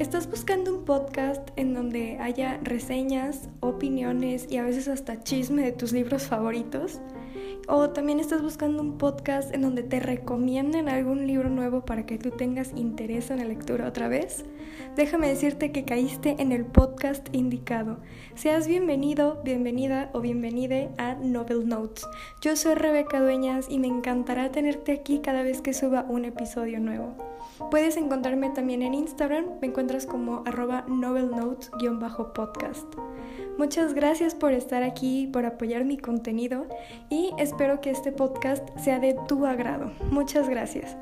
¿Estás buscando un podcast en donde haya reseñas, opiniones y a veces hasta chisme de tus libros favoritos? ¿O también estás buscando un podcast en donde te recomienden algún libro nuevo para que tú tengas interés en la lectura otra vez? Déjame decirte que caíste en el podcast indicado. Seas bienvenido, bienvenida o bienvenide a Novel Notes. Yo soy Rebeca Dueñas y me encantará tenerte aquí cada vez que suba un episodio nuevo. Puedes encontrarme también en Instagram, como arroba novelnotes-podcast. Muchas gracias por estar aquí, por apoyar mi contenido y espero que este podcast sea de tu agrado. Muchas gracias.